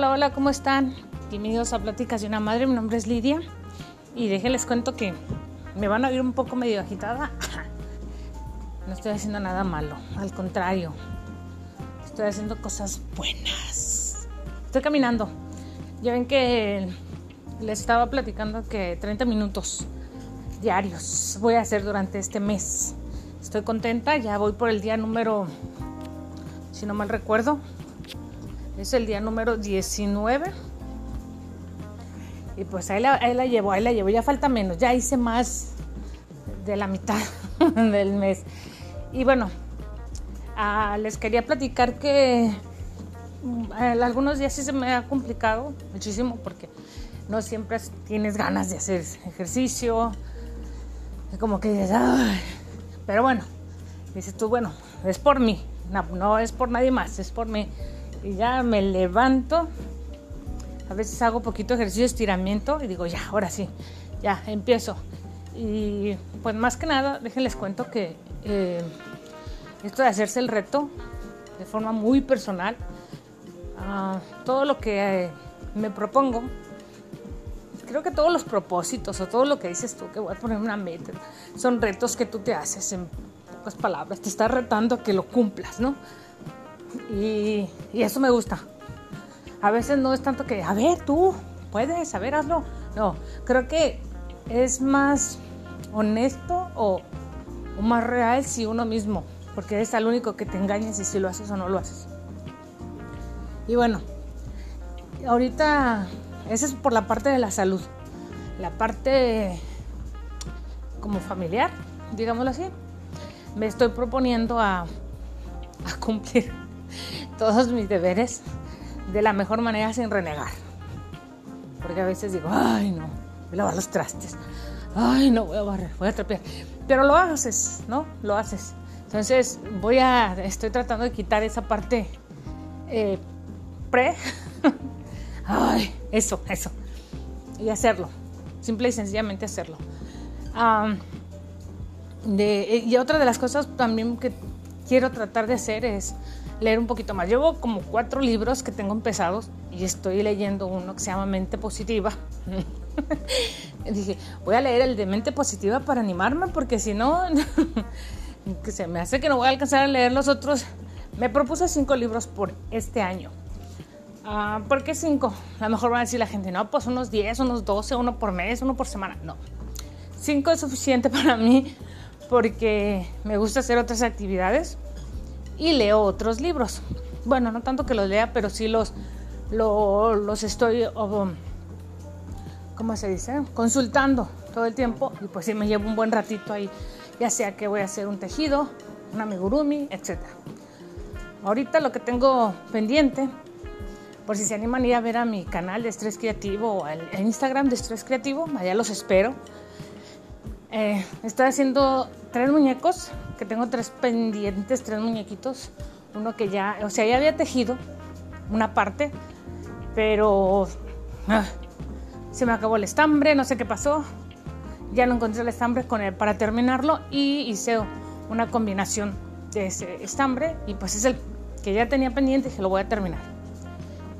Hola, hola, ¿cómo están? Bienvenidos a Pláticas de una Madre, mi nombre es Lidia y déjenles cuento que me van a ver un poco medio agitada. No estoy haciendo nada malo, al contrario, estoy haciendo cosas buenas. Estoy caminando. Ya ven que les estaba platicando que 30 minutos diarios voy a hacer durante este mes. Estoy contenta, ya voy por el día número, si no mal recuerdo, es el día número 19. Y pues ahí la, ahí la llevo, ahí la llevo, ya falta menos, ya hice más de la mitad del mes. Y bueno, ah, les quería platicar que mm, algunos días sí se me ha complicado muchísimo porque no siempre tienes ganas de hacer ejercicio. Como que dices, Ay. pero bueno, dices tú, bueno, es por mí, no, no es por nadie más, es por mí. Y ya me levanto, a veces hago poquito ejercicio de estiramiento y digo, ya, ahora sí, ya, empiezo. Y pues más que nada, déjenles cuento que eh, esto de hacerse el reto de forma muy personal, uh, todo lo que eh, me propongo, creo que todos los propósitos o todo lo que dices tú, que voy a poner una meta, son retos que tú te haces en pocas palabras, te estás retando a que lo cumplas, ¿no? Y, eso me gusta. A veces no es tanto que, a ver, tú puedes, a ver, hazlo. No, creo que es más honesto o, más real si uno mismo, porque es el único que te engañas y si lo haces o no lo haces. Y bueno, ahorita, esa es por la parte de la salud. La parte como familiar, digámoslo así, me estoy proponiendo a cumplir todos mis deberes de la mejor manera sin renegar. Porque a veces digo, ay no, voy a lavar los trastes, ay no, voy a barrer, voy a trapear. Pero lo haces, ¿no? Lo haces. Entonces voy a, estoy tratando de quitar esa parte eh, pre. ay, eso, eso. Y hacerlo. Simple y sencillamente hacerlo. Y otra de las cosas también que quiero tratar de hacer es leer un poquito más. Llevo como cuatro libros que tengo empezados y estoy leyendo uno que se llama Mente Positiva. Dije, voy a leer el de Mente Positiva para animarme porque si no, que se me hace que no voy a alcanzar a leer los otros. Me propuse cinco libros por este año. Uh, ¿Por qué cinco? A lo mejor va a decir la gente, no, pues unos 10, unos 12, uno por mes, uno por semana. No, cinco es suficiente para mí porque me gusta hacer otras actividades y leo otros libros. Bueno, no tanto que los lea, pero sí los, los, estoy, ¿cómo se dice? Consultando todo el tiempo y pues sí me llevo un buen ratito ahí, ya sea que voy a hacer un tejido, un amigurumi, etc. Ahorita lo que tengo pendiente, por si se animan a ir a ver a mi canal de Estrés Creativo o al Instagram de Estrés Creativo, allá los espero. Eh, estoy haciendo tres muñecos, que tengo tres pendientes, tres muñequitos. Uno que ya, o sea, ya había tejido una parte, pero ah, se me acabó el estambre, no sé qué pasó. Ya no encontré el estambre con él para terminarlo y hice una combinación de ese estambre y pues es el que ya tenía pendiente y lo voy a terminar.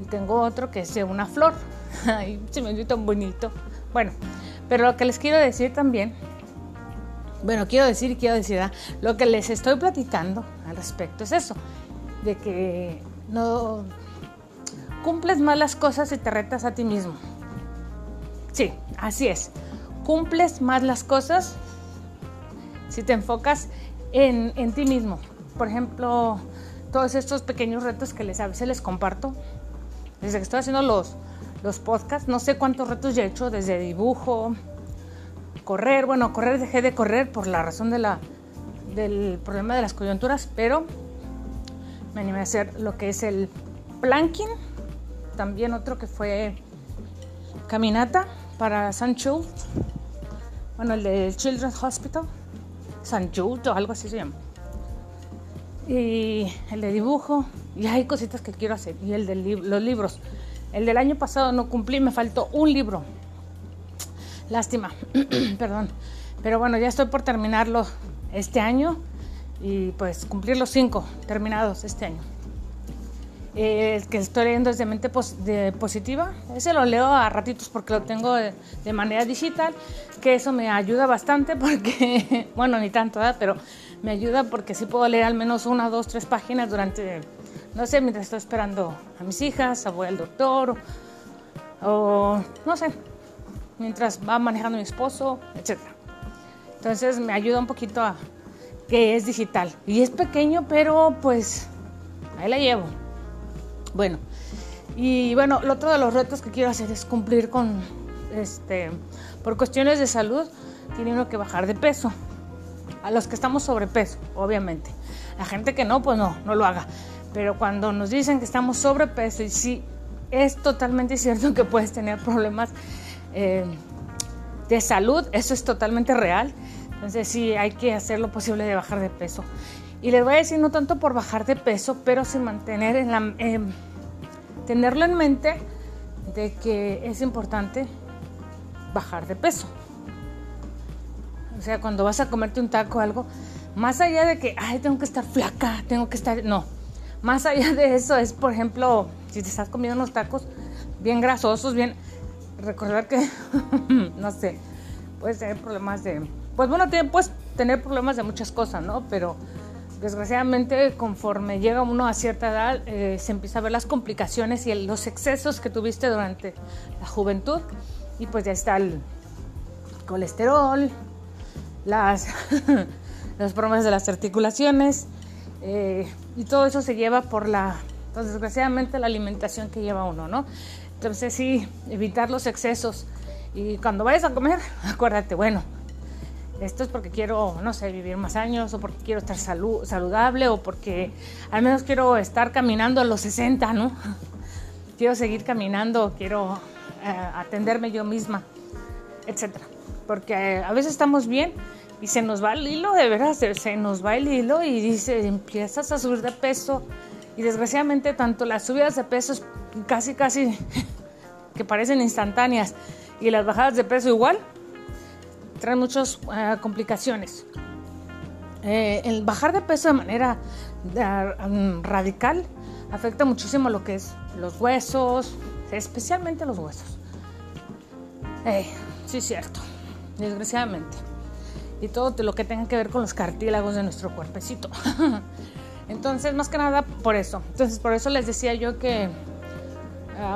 Y tengo otro que es de una flor. Se me dio tan bonito. Bueno, pero lo que les quiero decir también bueno, quiero decir quiero decir, lo que les estoy platicando al respecto es eso, de que no cumples más las cosas y te retas a ti mismo. Sí, así es. Cumples más las cosas si te enfocas en, en ti mismo. Por ejemplo, todos estos pequeños retos que les, a veces les comparto, desde que estoy haciendo los, los podcasts, no sé cuántos retos ya he hecho, desde dibujo, correr. Bueno, correr dejé de correr por la razón de la, del problema de las coyunturas, pero me animé a hacer lo que es el planking. También otro que fue caminata para San Jude. Bueno, el del Children's Hospital. San Jude o algo así se llama. Y el de dibujo. Y hay cositas que quiero hacer. Y el de los libros. El del año pasado no cumplí, me faltó un libro. Lástima, perdón. Pero bueno, ya estoy por terminarlo este año y pues cumplir los cinco terminados este año. eh, el que estoy leyendo es de mente positiva. Ese lo leo a ratitos porque lo tengo de, manera digital, que eso me ayuda bastante porque, bueno, ni tanto, pero me ayuda porque sí puedo leer al menos una, dos, tres páginas durante, no sé, mientras estoy esperando a mis hijas, a voy al doctor, o, no sé, mientras va manejando mi esposo, etc. Entonces me ayuda un poquito a que es digital. Y es pequeño, pero pues ahí la llevo. Bueno, y bueno, lo otro de los retos que quiero hacer es cumplir con, este, por cuestiones de salud, tiene uno que bajar de peso. A los que estamos sobrepeso, obviamente. La gente que no, pues no, no lo haga. Pero cuando nos dicen que estamos sobrepeso y sí, es totalmente cierto que puedes tener problemas eh, de salud, eso es totalmente real. Entonces sí, hay que hacer lo posible de bajar de peso. Y les voy a decir, no tanto por bajar de peso, pero sin mantener en la... Em, tenerlo en mente de que es importante bajar de peso. O sea, cuando vas a comerte un taco o algo, más allá de que, ay, tengo que estar flaca, tengo que estar... No, más allá de eso es, por ejemplo, si te estás comiendo unos tacos bien grasosos, bien... Recordar que, no sé, puedes tener problemas de... Pues bueno, puedes tener problemas de muchas cosas, ¿no? Pero desgraciadamente conforme llega uno a cierta edad eh, se empieza a ver las complicaciones y los excesos que tuviste durante la juventud y pues ya está el colesterol, las, los problemas de las articulaciones eh, y todo eso se lleva por la, pues, desgraciadamente la alimentación que lleva uno, ¿no? Entonces sí, evitar los excesos y cuando vayas a comer, acuérdate, bueno, esto es porque quiero, no sé, vivir más años o porque quiero estar saludable o porque al menos quiero estar caminando a los 60, ¿no? Quiero seguir caminando, quiero eh, atenderme yo misma, etcétera. Porque a veces estamos bien y se nos va el hilo, de veras, se nos va el hilo y dice, empiezas a subir de peso y desgraciadamente tanto las subidas de peso casi, casi que parecen instantáneas y las bajadas de peso igual, trae muchas eh, complicaciones. Eh, el bajar de peso de manera mm, radical afecta muchísimo lo que es los huesos, especialmente los huesos. Eh, sí, cierto, desgraciadamente. Y todo lo que tenga que ver con los cartílagos de nuestro cuerpecito. Entonces, más que nada por eso. Entonces, por eso les decía yo que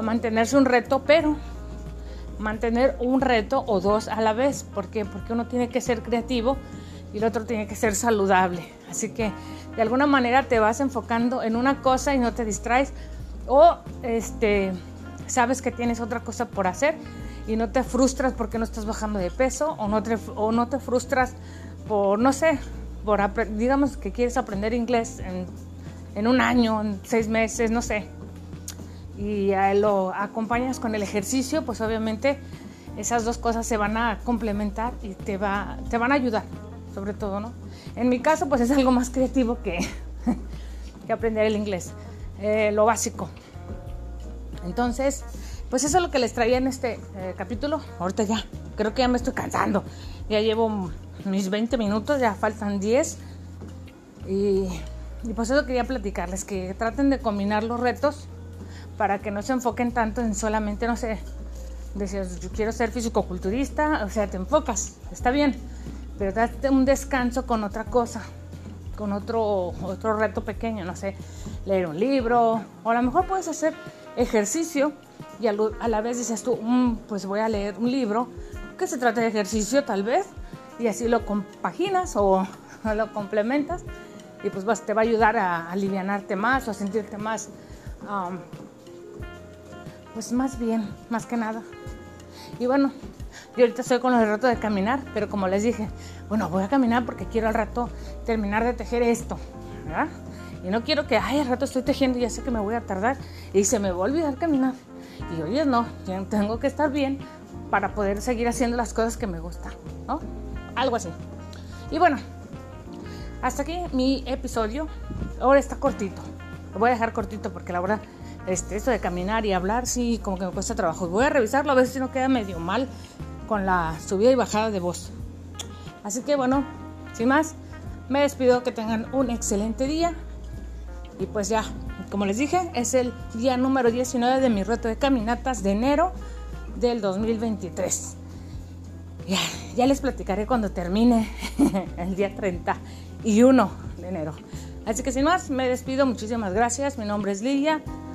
mantenerse un reto, pero mantener un reto o dos a la vez. ¿Por? Porque uno tiene que ser creativo y el otro tiene que ser saludable. Así que de alguna manera te vas enfocando en una cosa y no te distraes o este sabes que tienes otra cosa por hacer y no te frustras porque no estás bajando de peso o no te, o no te frustras por, no sé, por digamos que quieres aprender inglés en, en un año, en seis meses, no sé y lo acompañas con el ejercicio, pues obviamente esas dos cosas se van a complementar y te, va, te van a ayudar, sobre todo, ¿no? En mi caso, pues es algo más creativo que, que aprender el inglés, eh, lo básico. Entonces, pues eso es lo que les traía en este eh, capítulo. Ahorita ya, creo que ya me estoy cansando. Ya llevo mis 20 minutos, ya faltan 10. Y, y pues eso quería platicarles, que traten de combinar los retos para que no se enfoquen tanto en solamente, no sé, decías, yo quiero ser fisicoculturista, o sea, te enfocas, está bien, pero date un descanso con otra cosa, con otro, otro reto pequeño, no sé, leer un libro, o a lo mejor puedes hacer ejercicio y a, la vez dices tú, mm, pues voy a leer un libro que se trata de ejercicio tal vez, y así lo compaginas o, lo complementas, y pues te va a ayudar a, alivianarte más o a sentirte más... Um, pues más bien, más que nada. Y bueno, yo ahorita estoy con el rato de caminar, pero como les dije, bueno, voy a caminar porque quiero al rato terminar de tejer esto, ¿verdad? Y no quiero que, ay, al rato estoy tejiendo y ya sé que me voy a tardar y se me va a olvidar caminar. Y oye, no, tengo que estar bien para poder seguir haciendo las cosas que me gustan, ¿no? Algo así. Y bueno, hasta aquí mi episodio. Ahora está cortito. Lo voy a dejar cortito porque la verdad este, esto de caminar y hablar, sí, como que me cuesta trabajo. Voy a revisarlo a ver si no queda medio mal con la subida y bajada de voz. Así que bueno, sin más, me despido, que tengan un excelente día Y pues ya, como les dije, es el día número 19 de mi reto de caminatas de enero del 2023. Ya, ya les platicaré cuando termine el día 31 de enero. Así que sin más, me despido. Muchísimas gracias. Mi nombre es Lilia.